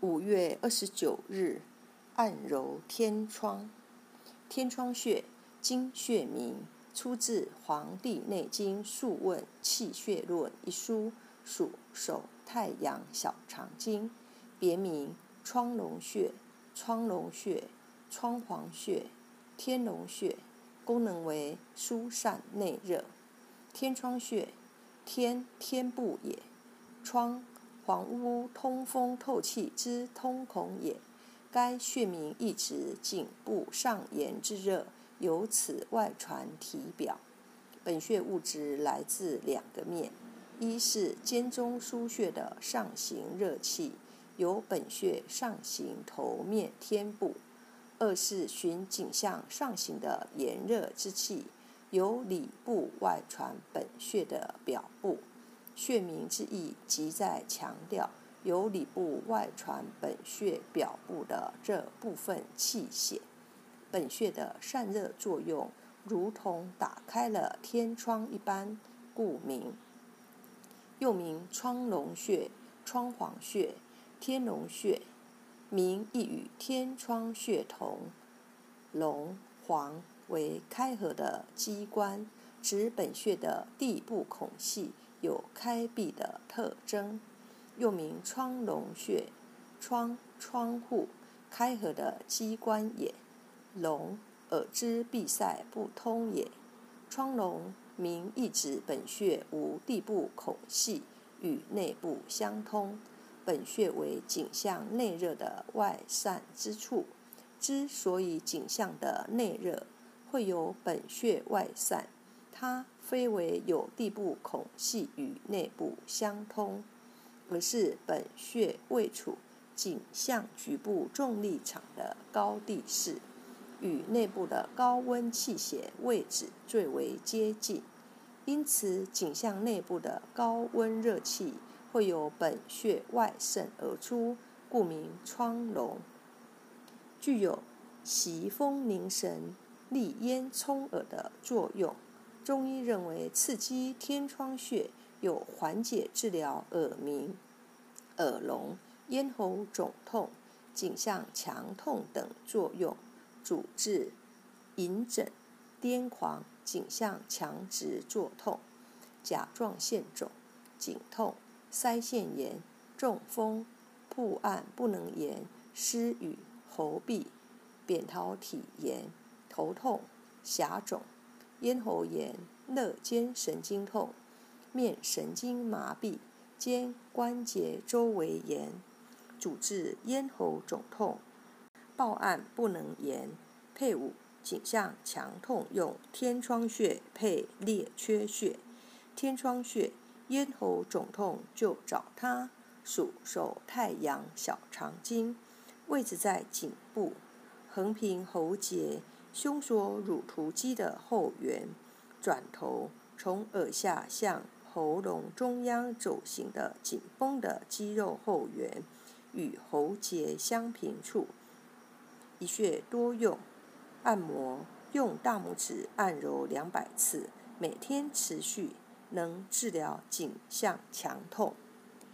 五月二十九日，按揉天窗。天窗穴，经穴名，出自《黄帝内经·素问·气血论》一书，属手太阳小肠经，别名窗龙穴、窗龙穴、窗黄穴、天龙穴，功能为疏散内热。天窗穴，天天部也，窗。房屋通风透气之通孔也。该穴名意指颈部上沿之热，由此外传体表。本穴物质来自两个面：一是肩中腧穴的上行热气，由本穴上行头面天部；二是循颈项上行的炎热之气，由里部外传本穴的表部。穴名之意，即在强调由里部外传本穴表部的这部分气血。本穴的散热作用，如同打开了天窗一般，故名。又名窗龙穴、窗黄穴、天龙穴，名亦与天窗穴同。龙、黄为开合的机关，指本穴的地部孔隙。有开闭的特征，又名窗龙穴，窗窗户开合的机关也。龙耳之闭塞不通也。窗龙名意指本穴无地部孔隙，与内部相通。本穴为颈项内热的外散之处。之所以颈项的内热会由本穴外散。它非为有地部孔隙与内部相通，而是本穴位处颈项局部重力场的高地势，与内部的高温气血位置最为接近，因此颈项内部的高温热气会由本穴外渗而出，故名窗龙，具有袭风凝神、利咽聪耳的作用。中医认为，刺激天窗穴有缓解、治疗耳鸣、耳聋、咽喉肿痛、颈项强痛等作用，主治隐疹、癫狂、颈项强直作痛、甲状腺肿、颈痛、腮腺炎、中风、曝暗不能言、失语、喉痹、扁桃体炎、头痛、峡肿。咽喉炎、肋间神经痛、面神经麻痹、肩关节周围炎，主治咽喉肿痛、暴案不能言。配伍颈项强痛用天窗穴配列缺穴。天窗穴咽喉肿痛就找它，属手太阳小肠经，位置在颈部，横平喉结。胸锁乳突肌的后缘，转头从耳下向喉咙中央走行的紧绷的肌肉后缘，与喉结相平处。一穴多用，按摩用大拇指按揉两百次，每天持续，能治疗颈项强痛。